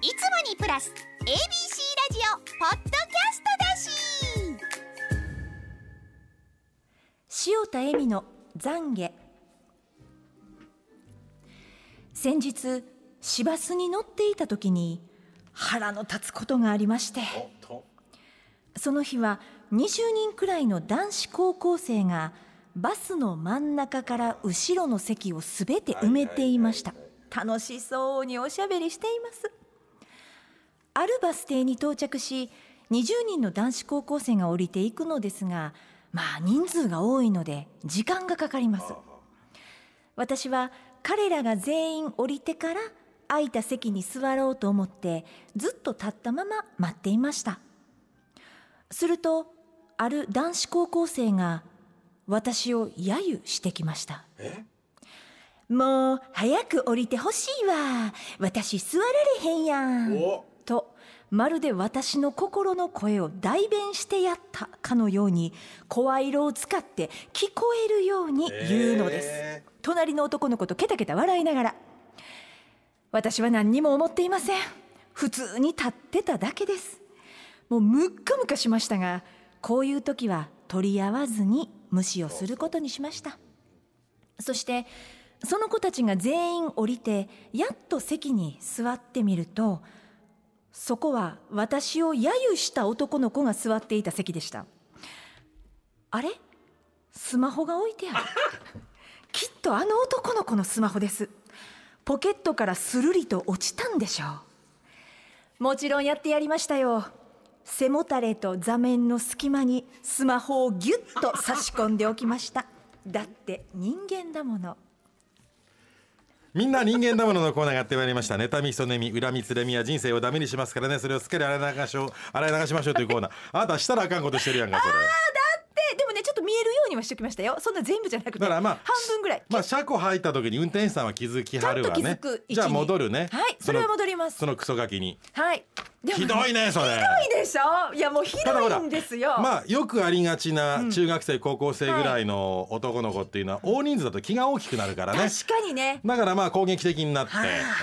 いつもにプラス ABC ラジオポッドキャストだし。塩田恵美の懺悔。先日市バスに乗っていた時に腹の立つことがありまして。その日は20人くらいの男子高校生がバスの真ん中から後ろの席をすべて埋めていました。楽しそうにおしゃべりしていますあるバス停に到着し20人の男子高校生が降りていくのですがまあ人数が多いので時間がかかります。私は彼らが全員降りてから空いた席に座ろうと思ってずっと立ったまま待っていました。するとある男子高校生が私を揶揄してきました。もう早く降りてほしいわ。私座られへんやん。とまるで私の心の声を代弁してやったかのように声色を使って聞こえるように言うのです、えー、隣の男の子とケタケタ笑いながら。私は何にも思っていません。普通に立ってただけです。もうムッカムカしましたがこういう時は取り合わずに無視をすることにしました。そしてその子たちが全員降りてやっと席に座ってみるとそこは私を揶揄した男の子が座っていた席でした。あれ？スマホが置いてある。きっとあの男の子のスマホです。ポケットからスルリと落ちたんでしょう。もちろんやってやりましたよ。背もたれと座面の隙間にスマホをギュッと差し込んでおきました。だって人間だものみんな人間だもののコーナーがやってまいりました。妬み嫉み恨みつれみは人生をダメにしますからね。それをすっかり洗い流しょ洗い流しましょうというコーナー。あなたしたらあかんことしてるやんかそれ。はしておきましたよ。そんな全部じゃなくてだからまあ半分ぐらい。まあ車庫入った時に運転手さんは気づきはるわね。じゃあ戻るね。はいそれは戻ります。そのクソガキに。はい。ひどいねそれ。ひどいでしょ？いやもうひどいんですよ。まあよくありがちな中学生、高校生ぐらいの男の子っていうのは大人数だと気が大きくなるからね。確かにね。だからまあ攻撃的になって、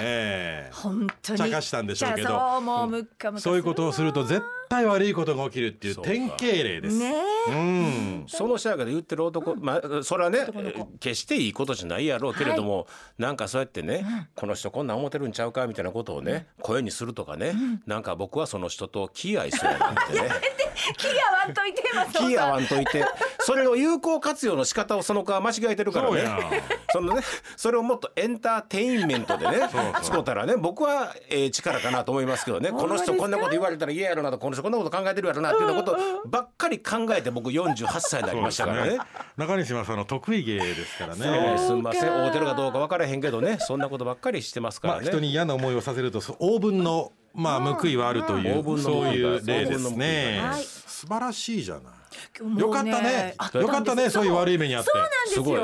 ええ。本当に。茶化したんでしょうけど。そうもうむっかむかそういうことをすると絶対悪いことが起きるっていう典型例です。ねうん、その社会で言ってる男、まあそれはね決していいことじゃないやろうけれども、はい、なんかそうやってね、うん、この人こんなん思ってるんちゃうかみたいなことをね、うん、声にするとかね、うん、なんか僕はその人と気合いするなんて。ね。気合わんといて気合わんといて。それを有効活用の仕方をその子は間違えてるからね。そのねそれをもっとエンターテインメントでね使ったらね僕はええ力かなと思いますけどね。この人こんなこと言われたら嫌やろなとこの人こんなこと考えてるやろなっていうことばっかり考えて僕48歳になりましたからね。中西はその得意芸ですからね。すみません。会うてるかどうか分からへんけどねそんなことばっかりしてますからね、人に嫌な思いをさせると応分のまあ報いはあるという、そういう例ですね、素晴らしいじゃない。よかったね。よ。かったね。そういう悪い目にあって。そうなんですよ。すごい。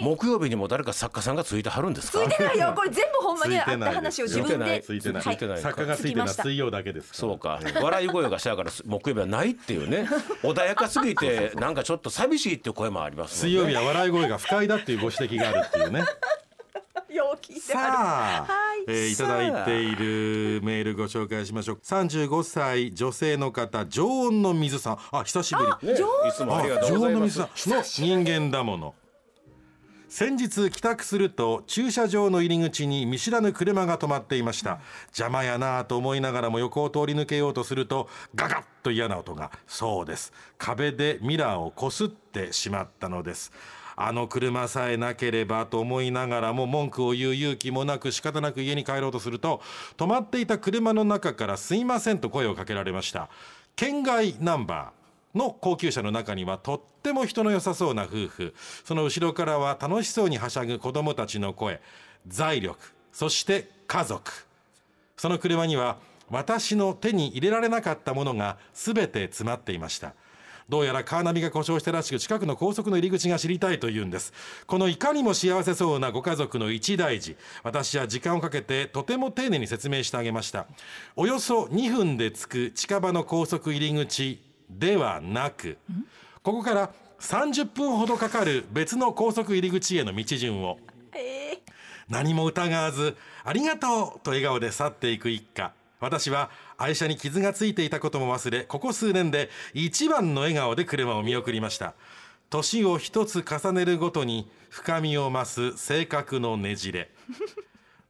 木曜日にも誰か作家さんがついてはるんですか？ついてないよ。これ全部ほんまにあった話を自分で。ついてない。ついてない。作家がついてる水曜だけです。そうか。笑い声がしたから木曜日はないっていうね。穏やかすぎてなんかちょっと寂しいっていう声もあります。水曜日は笑い声が不快だっていうご指摘があるっていうね。さあ、はい、えー、いただいているメールご紹介しましょう35歳女性の方常温の水さんあ久しぶり、ね、常温の水さんの人間だもの先日帰宅すると駐車場の入り口に見知らぬ車が止まっていました。邪魔やなと思いながらも横を通り抜けようとするとガガッと嫌な音がそうです。壁でミラーをこすってしまったのです。あの車さえなければと思いながらも文句を言う勇気もなく仕方なく家に帰ろうとすると止まっていた車の中からすいませんと声をかけられました。県外ナンバー。の高級車の中にはとっても人の良さそうな夫婦。その後ろからは楽しそうにはしゃぐ子供たちの声。財力。そして家族。その車には私の手に入れられなかったものが全て詰まっていました。どうやらカーナビが故障したらしく近くの高速の入り口が知りたいというんです。このいかにも幸せそうなご家族の一大事。私は時間をかけてとても丁寧に説明してあげました。およそ2分で着く近場の高速入り口ではなくここから30分ほどかかる別の高速入り口への道順を。何も疑わずありがとうと笑顔で去っていく一家。私は愛車に傷がついていたことも忘れここ数年で一番の笑顔で車を見送りました。年を一つ重ねるごとに深みを増す性格のねじれ。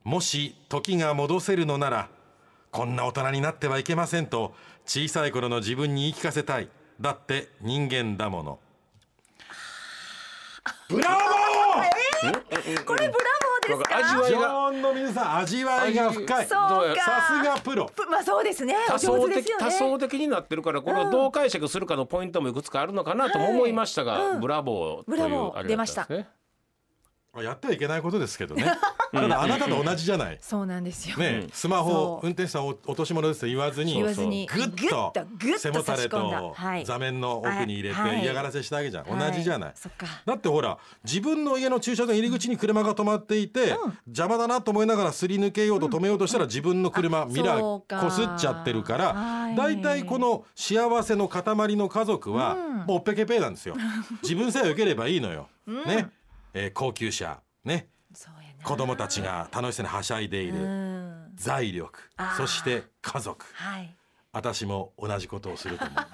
もし時が戻せるのならこんな大人になってはいけませんと小さい頃の自分に言い聞かせたい。だって人間だもの。ブラボー！これブラボーですか？味わいが。の皆さん味わいが深い。さすがプロ。ぷまあそうですね。お多層上手ですよね。的多層的になってるからこれをどう解釈するかのポイントもいくつかあるのかなとも思いましたが、ブラボーというブラボーあれだったんですねやってはいけないことですけどね。ただあなたと同じじゃない。そうなんですよ。ね、スマホ運転手さんお落とし物ですと言わずにぐっと背もたれとはい。座面の奥に入れてはい。嫌がらせしてあげじゃん、はい。同じじゃない、だってほら自分の家の駐車場の入り口に車が止まっていて、邪魔だなと思いながらすり抜けようと止めようとしたら自分の車、ミラーこすっちゃってるからはい。だいたいこの幸せの塊の家族はもうおっぺけぺーなんですよ。自分さえ良ければいいのよ、ね、えー高級車ね。子供たちが楽しそうにはしゃいでいる、うん。財力そして家族。はい。私も同じことをすると思います。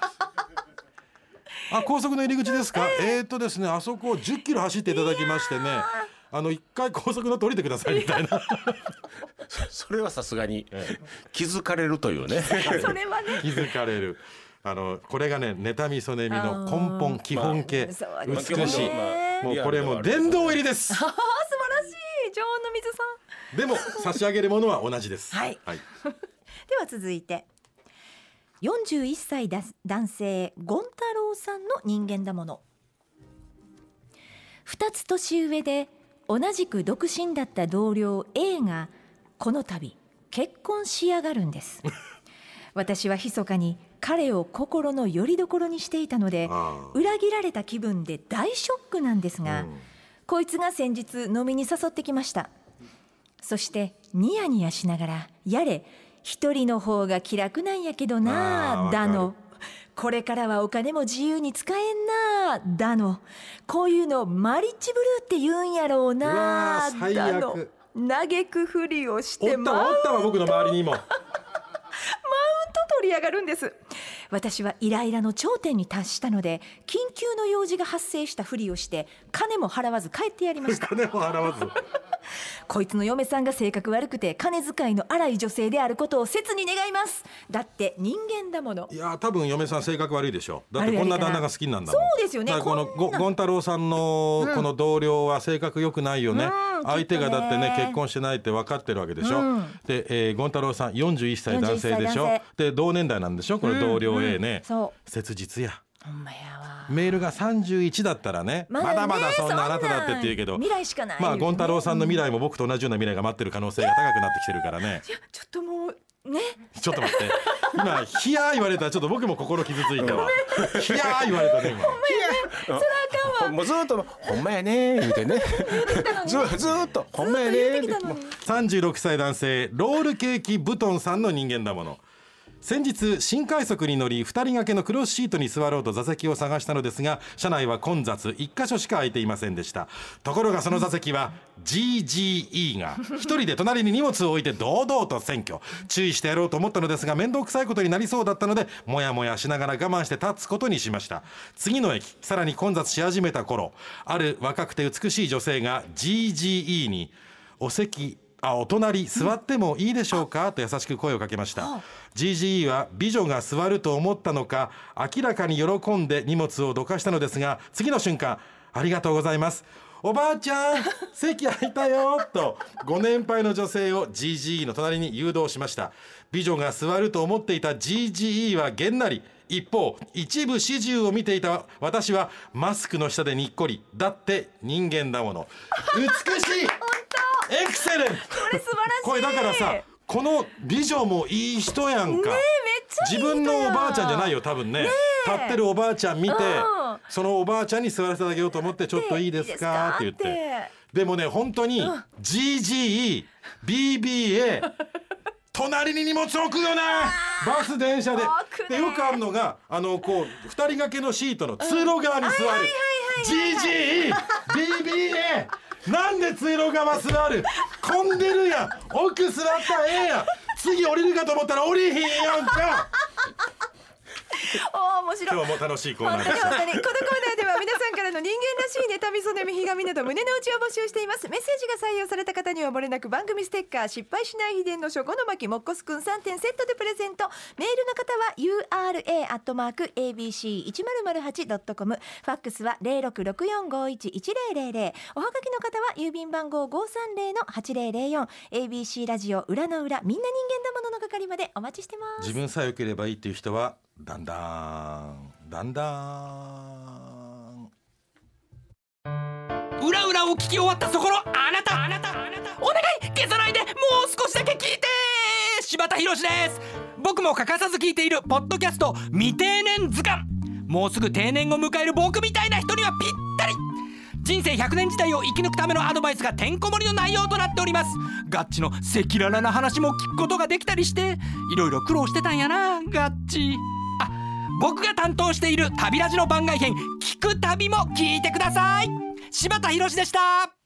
あ高速の入り口ですか？えー、っとですねあそこを10キロ走っていただきましてねあの一回高速の降りてくださいみたいな。それはさすがに気づかれるというね。それはね。気づかれる。あのこれがね妬みそねみの根本基本形。美しい。ねもうこれもう殿堂入りです。素晴らしい。常温の水さん。でも差し上げるものは同じです。はい。はい、では続いて。41歳だ男性ゴン太郎さんの人間だもの。2つ年上で同じく独身だった同僚 A がこの度結婚しやがるんです。私は密かに彼を心の拠り所にしていたので裏切られた気分で大ショックなんですが、うん。こいつが先日飲みに誘ってきました。そしてニヤニヤしながらやれ一人の方が気楽なんやけどなわかる。だの。これからはお金も自由に使えんなだの。こういうのマリッジブルーって言うんやろうなうわー最だ悪の。嘆くふりをしてたマウンわおったわ僕の周りにも。と取り上がるんです私はイライラの頂点に達したので緊急の用事が発生したふりをして金も払わず帰ってやりました。金も払わず。こいつの嫁さんが性格悪くて金遣いの荒い女性であることを切に願います。だって人間だもの。いや多分嫁さん性格悪いでしょだってこんな旦那が好きなんだもん。そうですよね。このこんな。ゴゴン太郎さんのこの同僚は性格良くないよね、うん相手がだってね結婚してないって分かってるわけでしょ、うん。で、えー、ゴン太郎さん41歳男性でし41ょで同年代なんでしょ？これ同僚 A ね、そ切実やう。ほんまや。わメールが31だったらねまだまだそんなあなただってって言うけど未来しかないまあゴン太郎さんの未来も僕と同じような未来が待ってる可能性が高くなってきてるからね。いやちょっともうね。ちょっと待って。今「ヒヤー」言われたらちょっと僕も心傷ついたわ「ヒヤー」言われたね今。もうずっと「ほんまやね」言うてね。ずずーっと「ほんまやね」ってもう36歳男性ロールケーキブトンさんの人間だもの先日新快速に乗り2人掛けのクロスシートに座ろうと座席を探したのですが車内は混雑1箇所しか空いていませんでした。ところがその座席は GGE が1人で隣に荷物を置いて堂々と占拠注意してやろうと思ったのですが面倒くさいことになりそうだったのでもやもやしながら我慢して立つことにしました。次の駅さらに混雑し始めた頃ある若くて美しい女性が GGE にお席あお隣座ってもいいでしょうか？と優しく声をかけました。GGE は美女が座ると思ったのか明らかに喜んで荷物をどかしたのですが次の瞬間ありがとうございます。おばあちゃん 席空いたよとご年配の女性を GGE の隣に誘導しました。美女が座ると思っていた GGE はげんなり一方一部始終を見ていた私はマスクの下でにっこり。だって人間だもの。美しいエクセレントこれ素晴らしい。これだからさこの美女もいい人やんか、めっちゃいい自分のおばあちゃんじゃないよよ多分ね。立ってるおばあちゃん見てうん。そのおばあちゃんに座らせてあげようと思ってちょっといいですか？って言って。いいでもね本当に GGE BBA 隣に荷物置くよなバス電車で。でよくあるのがあのこう二人掛けのシートの通路側に座る。GGE BBA なんで通路側座る？混んでるやん。奥座ったらええやん。次降りるかと思ったら降りへんやんか。おー面白い。今日も楽しいコーナ本ーでした。当に本当に。このコーナーでは皆さんからの人間らしい妬みそねみひがみなど胸の内を募集しています。メッセージが採用された方には漏れなく番組ステッカー失敗しない秘伝の書庫の巻もっこすくん3点セットでプレゼント。メールの方は URA アットマーク ABC 一0 0 8ドットコム。ファックスは零六六四五一一零零零。おはがきの方は郵便番号五三零の八零零四。ABC ラジオ裏の裏みんな人間だものの係までお待ちしてます。自分さえ良ければいいっていう人はだんだんだんだん。裏裏を聞き終わったそこのあなたあなたあなたお願い消さないでもう少しだけ聞いて柴田博です。僕も欠かさず聞いているポッドキャスト未定年図鑑。もうすぐ定年を迎える僕みたいな人にはぴったり。人生100年時代を生き抜くためのアドバイスがてんこ盛りの内容となっております。ガッチの赤裸々な話も聞くことができたりしていろいろ苦労してたんやなガッチ。あ僕が担当している旅ラジの番外編聞く旅も聞いてください。柴田博でした。